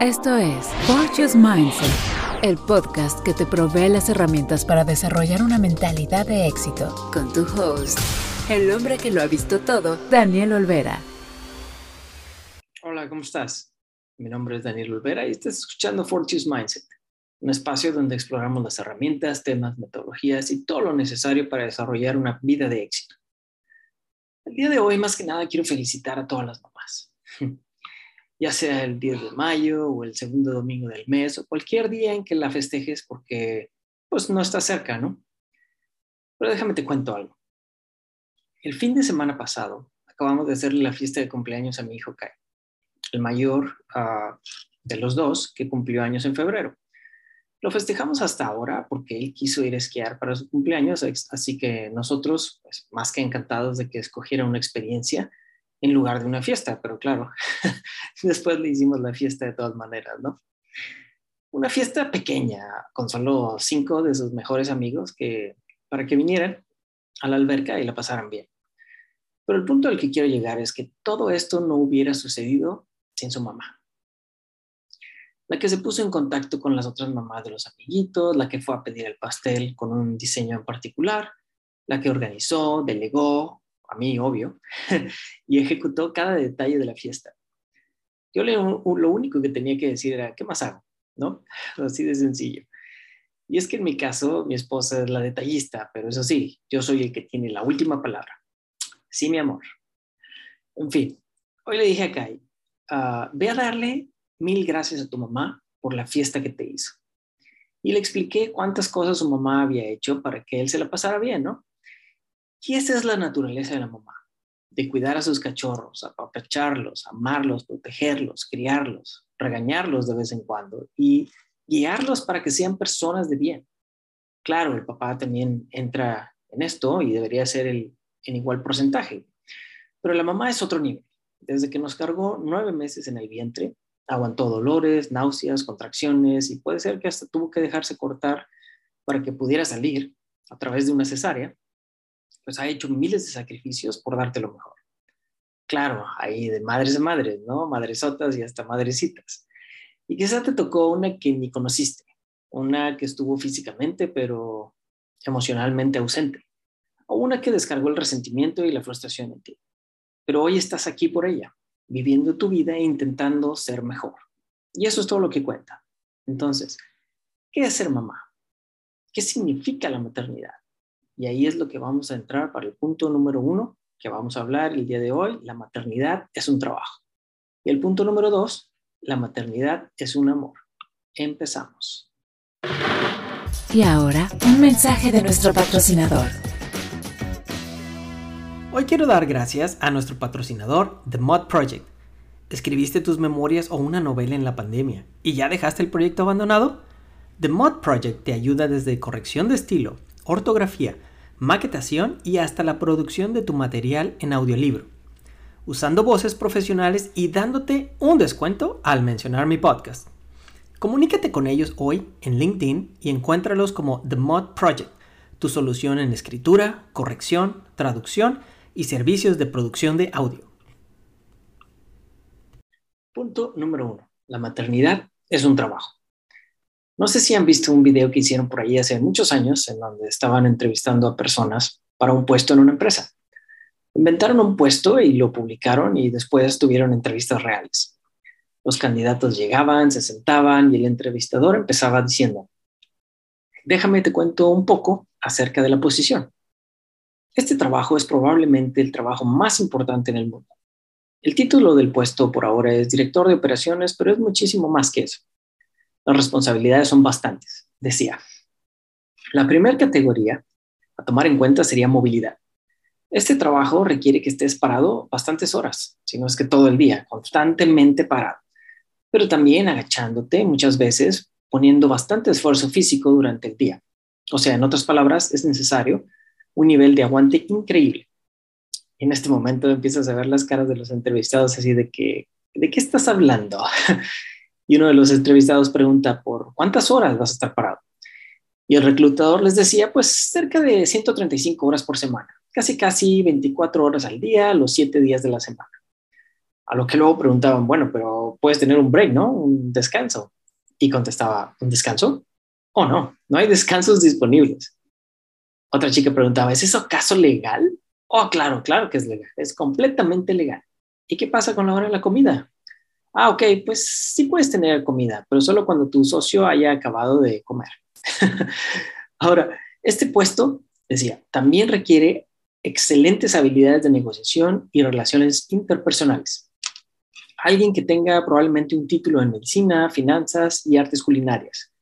Esto es Fortune's Mindset, el podcast que te provee las herramientas para desarrollar una mentalidad de éxito. Con tu host, el hombre que lo ha visto todo, Daniel Olvera. Hola, ¿cómo estás? Mi nombre es Daniel Olvera y estás escuchando Fortune's Mindset, un espacio donde exploramos las herramientas, temas, metodologías y todo lo necesario para desarrollar una vida de éxito. El día de hoy, más que nada, quiero felicitar a todas las mamás. Ya sea el 10 de mayo o el segundo domingo del mes o cualquier día en que la festejes porque pues no está cerca, ¿no? Pero déjame te cuento algo. El fin de semana pasado acabamos de hacerle la fiesta de cumpleaños a mi hijo Kai, el mayor uh, de los dos que cumplió años en febrero. Lo festejamos hasta ahora porque él quiso ir a esquiar para su cumpleaños, así que nosotros, pues, más que encantados de que escogiera una experiencia, en lugar de una fiesta, pero claro, después le hicimos la fiesta de todas maneras, ¿no? Una fiesta pequeña, con solo cinco de sus mejores amigos que, para que vinieran a la alberca y la pasaran bien. Pero el punto al que quiero llegar es que todo esto no hubiera sucedido sin su mamá. La que se puso en contacto con las otras mamás de los amiguitos, la que fue a pedir el pastel con un diseño en particular, la que organizó, delegó, a mí, obvio, y ejecutó cada detalle de la fiesta. Yo lo único que tenía que decir era, ¿qué más hago? ¿No? Así de sencillo. Y es que en mi caso, mi esposa es la detallista, pero eso sí, yo soy el que tiene la última palabra. Sí, mi amor. En fin, hoy le dije a Kai, uh, ve a darle mil gracias a tu mamá por la fiesta que te hizo. Y le expliqué cuántas cosas su mamá había hecho para que él se la pasara bien, ¿no? Y esa es la naturaleza de la mamá, de cuidar a sus cachorros, apapacharlos, amarlos, protegerlos, criarlos, regañarlos de vez en cuando y guiarlos para que sean personas de bien. Claro, el papá también entra en esto y debería ser el, en igual porcentaje, pero la mamá es otro nivel. Desde que nos cargó nueve meses en el vientre, aguantó dolores, náuseas, contracciones y puede ser que hasta tuvo que dejarse cortar para que pudiera salir a través de una cesárea pues ha hecho miles de sacrificios por darte lo mejor. Claro, hay de madres a madres, ¿no? Madresotas y hasta madrecitas. Y quizá te tocó una que ni conociste, una que estuvo físicamente pero emocionalmente ausente, o una que descargó el resentimiento y la frustración en ti. Pero hoy estás aquí por ella, viviendo tu vida e intentando ser mejor. Y eso es todo lo que cuenta. Entonces, ¿qué es ser mamá? ¿Qué significa la maternidad? Y ahí es lo que vamos a entrar para el punto número uno que vamos a hablar el día de hoy. La maternidad es un trabajo. Y el punto número dos, la maternidad es un amor. Empezamos. Y ahora, un mensaje de nuestro patrocinador. Hoy quiero dar gracias a nuestro patrocinador, The Mod Project. ¿Escribiste tus memorias o una novela en la pandemia y ya dejaste el proyecto abandonado? The Mod Project te ayuda desde corrección de estilo, ortografía, maquetación y hasta la producción de tu material en audiolibro, usando voces profesionales y dándote un descuento al mencionar mi podcast. Comunícate con ellos hoy en LinkedIn y encuéntralos como The Mod Project, tu solución en escritura, corrección, traducción y servicios de producción de audio. Punto número uno. La maternidad es un trabajo. No sé si han visto un video que hicieron por ahí hace muchos años en donde estaban entrevistando a personas para un puesto en una empresa. Inventaron un puesto y lo publicaron y después tuvieron entrevistas reales. Los candidatos llegaban, se sentaban y el entrevistador empezaba diciendo, déjame te cuento un poco acerca de la posición. Este trabajo es probablemente el trabajo más importante en el mundo. El título del puesto por ahora es director de operaciones, pero es muchísimo más que eso. Las responsabilidades son bastantes, decía. La primera categoría a tomar en cuenta sería movilidad. Este trabajo requiere que estés parado bastantes horas, si no es que todo el día, constantemente parado, pero también agachándote muchas veces, poniendo bastante esfuerzo físico durante el día. O sea, en otras palabras, es necesario un nivel de aguante increíble. En este momento empiezas a ver las caras de los entrevistados así de que, ¿de qué estás hablando? Y uno de los entrevistados pregunta por cuántas horas vas a estar parado. Y el reclutador les decía, pues cerca de 135 horas por semana, casi casi 24 horas al día, los 7 días de la semana. A lo que luego preguntaban, bueno, pero puedes tener un break, ¿no? Un descanso. Y contestaba, ¿un descanso? Oh, no, no hay descansos disponibles. Otra chica preguntaba, ¿es eso acaso legal? Oh, claro, claro que es legal, es completamente legal. ¿Y qué pasa con la hora de la comida? Ah, ok, pues sí puedes tener comida, pero solo cuando tu socio haya acabado de comer. Ahora, este puesto, decía, también requiere excelentes habilidades de negociación y relaciones interpersonales. Alguien que tenga probablemente un título en medicina, finanzas y artes culinarias.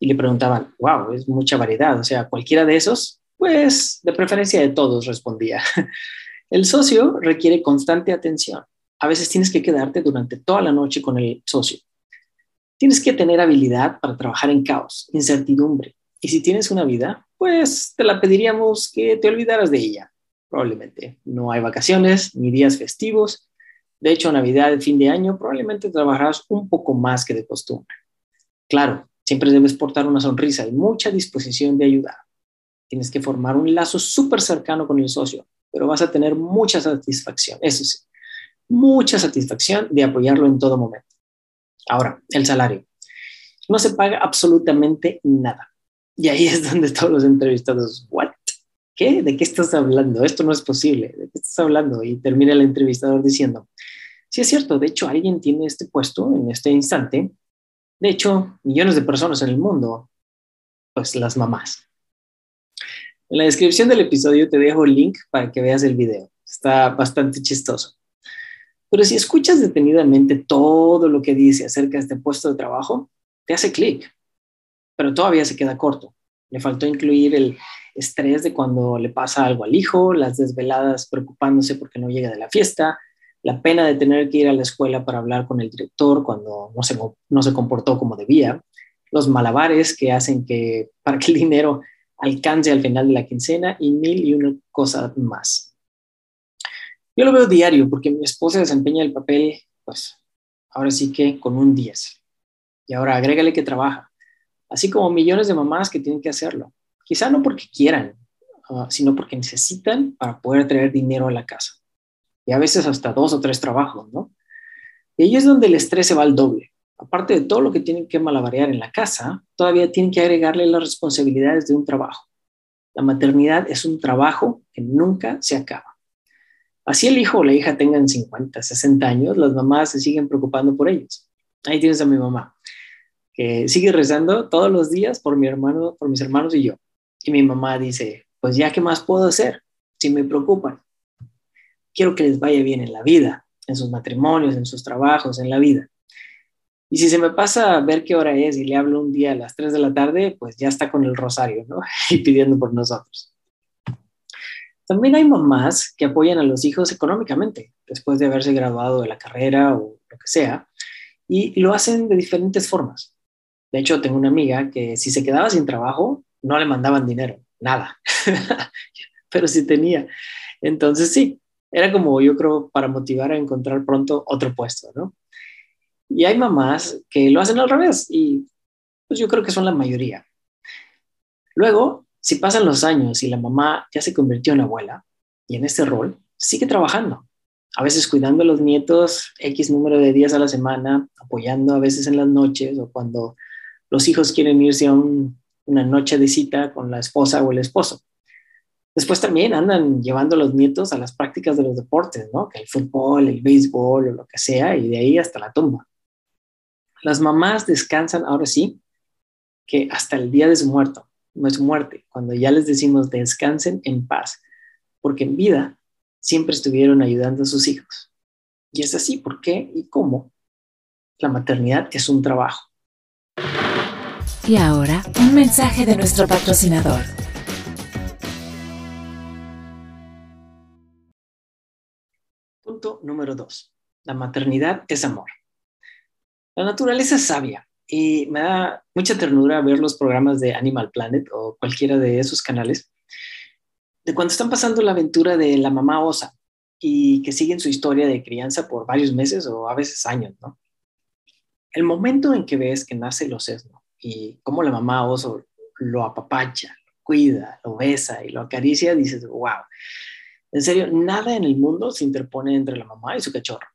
Y le preguntaban, wow, es mucha variedad, o sea, cualquiera de esos, pues de preferencia de todos, respondía. El socio requiere constante atención. A veces tienes que quedarte durante toda la noche con el socio. Tienes que tener habilidad para trabajar en caos, incertidumbre. Y si tienes una vida, pues te la pediríamos que te olvidaras de ella. Probablemente no hay vacaciones ni días festivos. De hecho, Navidad, fin de año, probablemente trabajarás un poco más que de costumbre. Claro, siempre debes portar una sonrisa y mucha disposición de ayudar. Tienes que formar un lazo súper cercano con el socio, pero vas a tener mucha satisfacción, eso sí, mucha satisfacción de apoyarlo en todo momento. Ahora, el salario. No se paga absolutamente nada. Y ahí es donde todos los entrevistados, ¿what? ¿Qué? ¿De qué estás hablando? Esto no es posible. ¿De qué estás hablando? Y termina el entrevistador diciendo, sí es cierto, de hecho alguien tiene este puesto en este instante. De hecho, millones de personas en el mundo, pues las mamás. En la descripción del episodio te dejo el link para que veas el video. Está bastante chistoso. Pero si escuchas detenidamente todo lo que dice acerca de este puesto de trabajo, te hace clic. Pero todavía se queda corto. Le faltó incluir el estrés de cuando le pasa algo al hijo, las desveladas preocupándose porque no llega de la fiesta, la pena de tener que ir a la escuela para hablar con el director cuando no se, no se comportó como debía, los malabares que hacen que para que el dinero alcance al final de la quincena y mil y una cosas más. Yo lo veo diario porque mi esposa desempeña el papel, pues ahora sí que con un 10. Y ahora agrégale que trabaja, así como millones de mamás que tienen que hacerlo. Quizá no porque quieran, ah, sino porque necesitan para poder traer dinero a la casa. Y a veces hasta dos o tres trabajos, ¿no? Y ahí es donde el estrés se va al doble aparte de todo lo que tienen que malabarear en la casa, todavía tienen que agregarle las responsabilidades de un trabajo. La maternidad es un trabajo que nunca se acaba. Así el hijo o la hija tengan 50, 60 años, las mamás se siguen preocupando por ellos. Ahí tienes a mi mamá, que sigue rezando todos los días por mi hermano, por mis hermanos y yo. Y mi mamá dice, pues ya qué más puedo hacer si me preocupan. Quiero que les vaya bien en la vida, en sus matrimonios, en sus trabajos, en la vida. Y si se me pasa a ver qué hora es y le hablo un día a las 3 de la tarde, pues ya está con el rosario, ¿no? y pidiendo por nosotros. También hay mamás que apoyan a los hijos económicamente después de haberse graduado de la carrera o lo que sea, y lo hacen de diferentes formas. De hecho, tengo una amiga que si se quedaba sin trabajo, no le mandaban dinero, nada, pero sí tenía. Entonces sí, era como yo creo para motivar a encontrar pronto otro puesto, ¿no? Y hay mamás que lo hacen al revés y pues yo creo que son la mayoría. Luego, si pasan los años y la mamá ya se convirtió en abuela y en este rol, sigue trabajando. A veces cuidando a los nietos X número de días a la semana, apoyando a veces en las noches o cuando los hijos quieren irse a una noche de cita con la esposa o el esposo. Después también andan llevando a los nietos a las prácticas de los deportes, ¿no? Que el fútbol, el béisbol o lo que sea, y de ahí hasta la tumba. Las mamás descansan ahora sí, que hasta el día de su muerto, no es muerte, cuando ya les decimos descansen en paz, porque en vida siempre estuvieron ayudando a sus hijos. Y es así, ¿por qué y cómo? La maternidad es un trabajo. Y ahora, un mensaje de nuestro patrocinador. Punto número dos. La maternidad es amor. La naturaleza es sabia y me da mucha ternura ver los programas de Animal Planet o cualquiera de esos canales, de cuando están pasando la aventura de la mamá osa y que siguen su historia de crianza por varios meses o a veces años, ¿no? El momento en que ves que nace el osesno y cómo la mamá oso lo apapacha, lo cuida, lo besa y lo acaricia, dices, wow, en serio, nada en el mundo se interpone entre la mamá y su cachorro.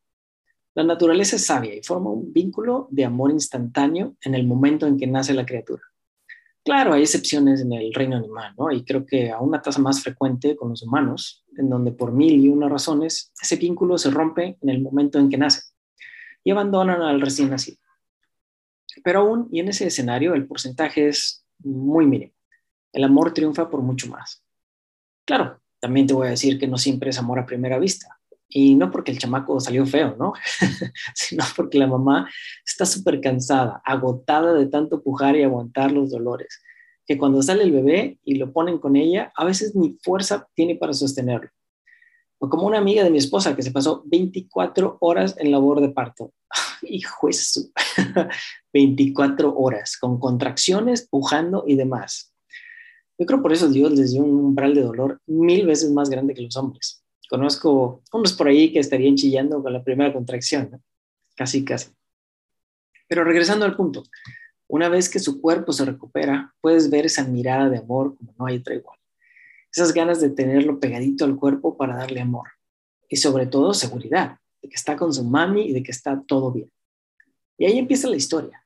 La naturaleza es sabia y forma un vínculo de amor instantáneo en el momento en que nace la criatura. Claro, hay excepciones en el reino animal, ¿no? Y creo que a una tasa más frecuente con los humanos, en donde por mil y una razones ese vínculo se rompe en el momento en que nace y abandonan al recién nacido. Pero aún, y en ese escenario, el porcentaje es muy mínimo. El amor triunfa por mucho más. Claro, también te voy a decir que no siempre es amor a primera vista. Y no porque el chamaco salió feo, ¿no? sino porque la mamá está súper cansada, agotada de tanto pujar y aguantar los dolores, que cuando sale el bebé y lo ponen con ella, a veces ni fuerza tiene para sostenerlo. O como una amiga de mi esposa que se pasó 24 horas en labor de parto. Hijo eso, 24 horas, con contracciones, pujando y demás. Yo creo por eso Dios les dio un umbral de dolor mil veces más grande que los hombres Conozco unos por ahí que estarían chillando con la primera contracción, casi, casi. Pero regresando al punto, una vez que su cuerpo se recupera, puedes ver esa mirada de amor como no hay otra igual. Esas ganas de tenerlo pegadito al cuerpo para darle amor. Y sobre todo seguridad, de que está con su mami y de que está todo bien. Y ahí empieza la historia.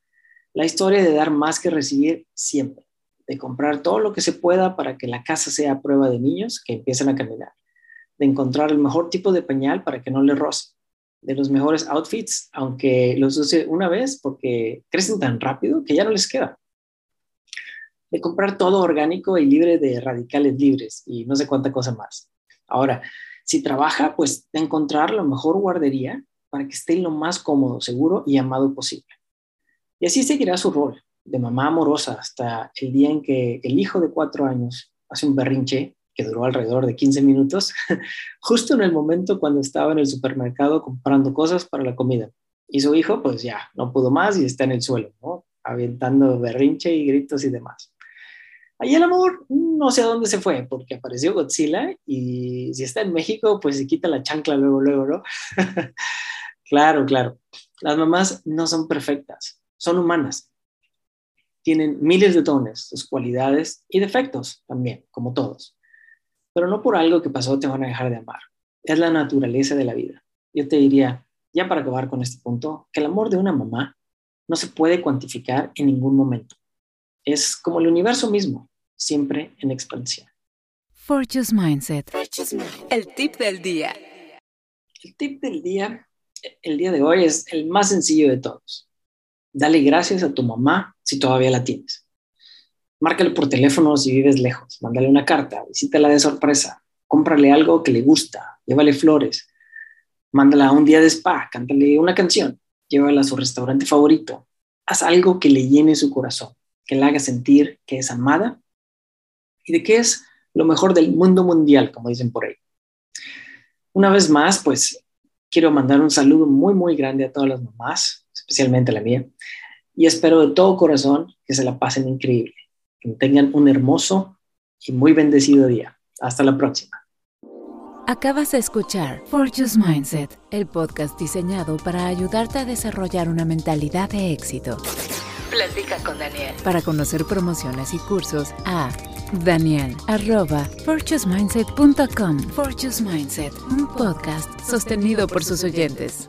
La historia de dar más que recibir siempre. De comprar todo lo que se pueda para que la casa sea prueba de niños que empiecen a caminar de encontrar el mejor tipo de pañal para que no le roce, de los mejores outfits, aunque los use una vez porque crecen tan rápido que ya no les queda. De comprar todo orgánico y libre de radicales libres y no sé cuánta cosa más. Ahora, si trabaja, pues de encontrar la mejor guardería para que esté lo más cómodo, seguro y amado posible. Y así seguirá su rol de mamá amorosa hasta el día en que el hijo de cuatro años hace un berrinche que duró alrededor de 15 minutos, justo en el momento cuando estaba en el supermercado comprando cosas para la comida. Y su hijo, pues ya, no pudo más y está en el suelo, ¿no? Avientando berrinche y gritos y demás. Ahí el amor, no sé a dónde se fue, porque apareció Godzilla y si está en México, pues se quita la chancla luego, luego, ¿no? claro, claro. Las mamás no son perfectas, son humanas. Tienen miles de dones, sus cualidades y defectos también, como todos pero no por algo que pasó te van a dejar de amar. Es la naturaleza de la vida. Yo te diría, ya para acabar con este punto, que el amor de una mamá no se puede cuantificar en ningún momento. Es como el universo mismo, siempre en expansión. Fortune's Mindset. El tip del día. El tip del día, el día de hoy es el más sencillo de todos. Dale gracias a tu mamá si todavía la tienes. Márcale por teléfono si vives lejos, mándale una carta, visítala de sorpresa, cómprale algo que le gusta, llévale flores, mándala a un día de spa, cántale una canción, llévala a su restaurante favorito, haz algo que le llene su corazón, que la haga sentir que es amada y de que es lo mejor del mundo mundial, como dicen por ahí. Una vez más, pues quiero mandar un saludo muy, muy grande a todas las mamás, especialmente la mía, y espero de todo corazón que se la pasen increíble. Que tengan un hermoso y muy bendecido día. Hasta la próxima. Acabas de escuchar Fortune's Mindset, el podcast diseñado para ayudarte a desarrollar una mentalidad de éxito. Platica con Daniel. Para conocer promociones y cursos a Daniel arroba Mindset, un podcast sostenido por sus oyentes.